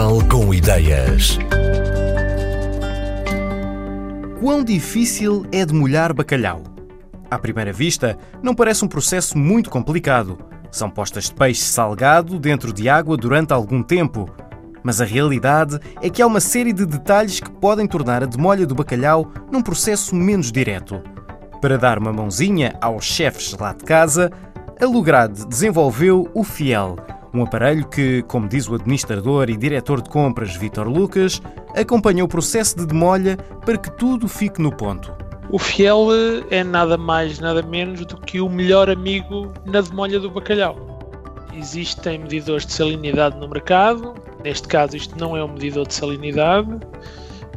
Casal com Ideias. Quão difícil é demolhar bacalhau? À primeira vista, não parece um processo muito complicado. São postas de peixe salgado dentro de água durante algum tempo. Mas a realidade é que há uma série de detalhes que podem tornar a demolha do bacalhau num processo menos direto. Para dar uma mãozinha aos chefes lá de casa, a Lograde desenvolveu o Fiel, um aparelho que, como diz o administrador e diretor de compras Vitor Lucas, acompanha o processo de demolha para que tudo fique no ponto. O Fiel é nada mais, nada menos do que o melhor amigo na demolha do bacalhau. Existem medidores de salinidade no mercado, neste caso isto não é um medidor de salinidade,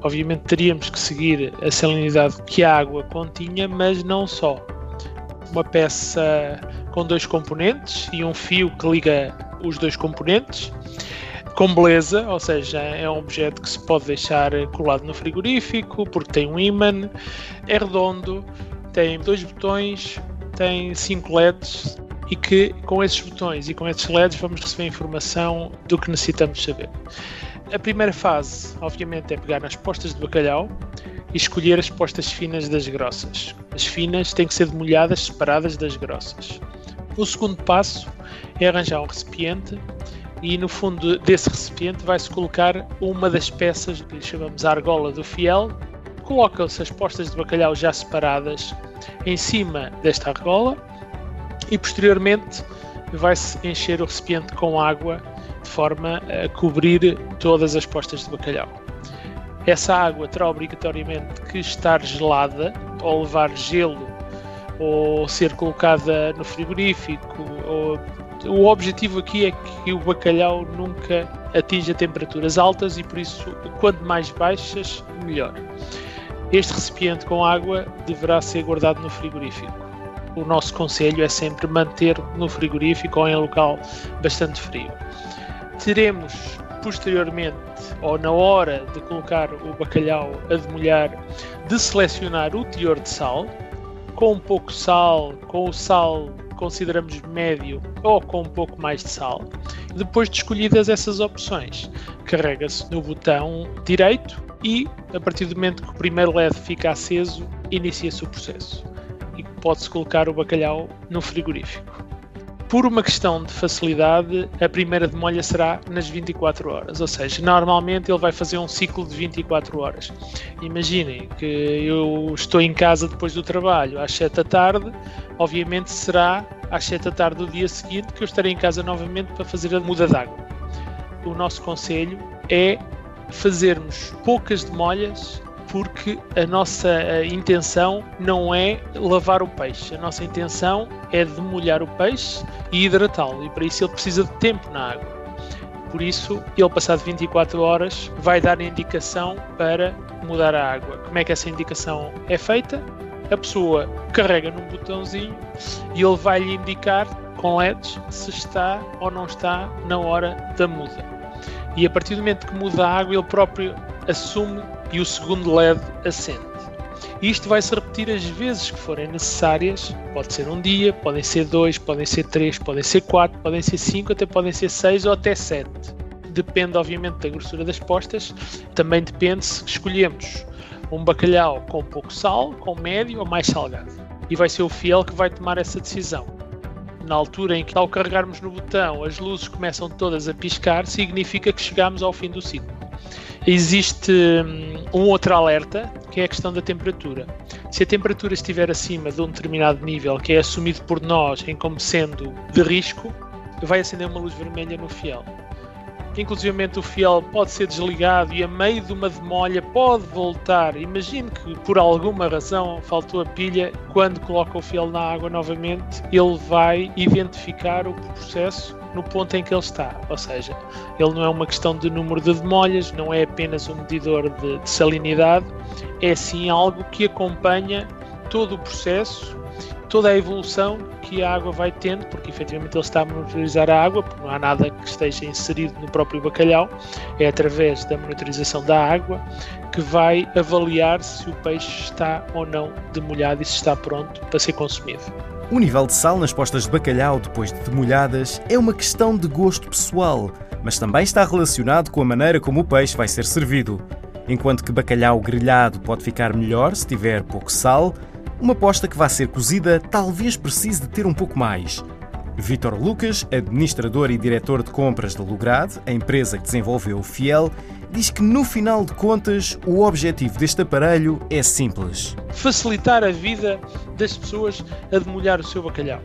obviamente teríamos que seguir a salinidade que a água continha, mas não só. Uma peça com dois componentes e um fio que liga os dois componentes com beleza, ou seja, é um objeto que se pode deixar colado no frigorífico porque tem um ímã, é redondo, tem dois botões, tem cinco LEDs e que com esses botões e com esses LEDs vamos receber informação do que necessitamos saber. A primeira fase, obviamente, é pegar nas postas de bacalhau e escolher as postas finas das grossas. As finas têm que ser demolhadas separadas das grossas. O segundo passo é arranjar um recipiente e no fundo desse recipiente vai-se colocar uma das peças que chamamos a argola do fiel. Colocam-se as postas de bacalhau já separadas em cima desta argola e posteriormente vai-se encher o recipiente com água de forma a cobrir todas as postas de bacalhau. Essa água terá obrigatoriamente que estar gelada ou levar gelo ou ser colocada no frigorífico. Ou... O objetivo aqui é que o bacalhau nunca atinja temperaturas altas e por isso, quanto mais baixas, melhor. Este recipiente com água deverá ser guardado no frigorífico. O nosso conselho é sempre manter no frigorífico ou em local bastante frio. Teremos posteriormente ou na hora de colocar o bacalhau a demolhar, de selecionar o teor de sal, com pouco sal, com o sal consideramos médio ou com um pouco mais de sal. Depois de escolhidas essas opções, carrega-se no botão direito e, a partir do momento que o primeiro LED fica aceso, inicia-se o processo e pode-se colocar o bacalhau no frigorífico. Por uma questão de facilidade, a primeira demolha será nas 24 horas, ou seja, normalmente ele vai fazer um ciclo de 24 horas. Imaginem que eu estou em casa depois do trabalho às 7 da tarde, obviamente será às 7 da tarde do dia seguinte que eu estarei em casa novamente para fazer a muda d'água. O nosso conselho é fazermos poucas demolhas porque a nossa intenção não é lavar o peixe, a nossa intenção é demolhar o peixe e hidratá-lo, e para isso ele precisa de tempo na água. Por isso, ele passado 24 horas vai dar indicação para mudar a água. Como é que essa indicação é feita? A pessoa carrega num botãozinho e ele vai lhe indicar com LEDs se está ou não está na hora da muda. E a partir do momento que muda a água, ele próprio assume e o segundo LED acende. Isto vai se repetir as vezes que forem necessárias. Pode ser um dia, podem ser dois, podem ser três, podem ser quatro, podem ser cinco, até podem ser seis ou até sete. Depende, obviamente, da grossura das postas. Também depende se escolhemos um bacalhau com pouco sal, com médio ou mais salgado. E vai ser o fiel que vai tomar essa decisão. Na altura em que, ao carregarmos no botão, as luzes começam todas a piscar, significa que chegamos ao fim do ciclo. Existe hum, um outro alerta, que é a questão da temperatura. Se a temperatura estiver acima de um determinado nível, que é assumido por nós em como sendo de risco, vai acender uma luz vermelha no fiel. Inclusive o fiel pode ser desligado e a meio de uma demolha pode voltar. Imagine que por alguma razão faltou a pilha, quando coloca o fiel na água novamente, ele vai identificar o processo no ponto em que ele está. Ou seja, ele não é uma questão de número de demolhas, não é apenas um medidor de, de salinidade, é sim algo que acompanha todo o processo toda a evolução que a água vai tendo, porque efetivamente ele está a monitorizar a água, porque não há nada que esteja inserido no próprio bacalhau, é através da monitorização da água que vai avaliar se o peixe está ou não demolhado e se está pronto para ser consumido. O nível de sal nas postas de bacalhau depois de demolhadas é uma questão de gosto pessoal. mas também está relacionado com a maneira como o peixe vai ser servido. Enquanto que bacalhau grelhado pode ficar melhor se tiver pouco sal, uma posta que vai ser cozida talvez precise de ter um pouco mais. Vítor Lucas, administrador e diretor de compras da Lograde, a empresa que desenvolveu o Fiel, diz que no final de contas o objetivo deste aparelho é simples: facilitar a vida das pessoas a demolhar o seu bacalhau.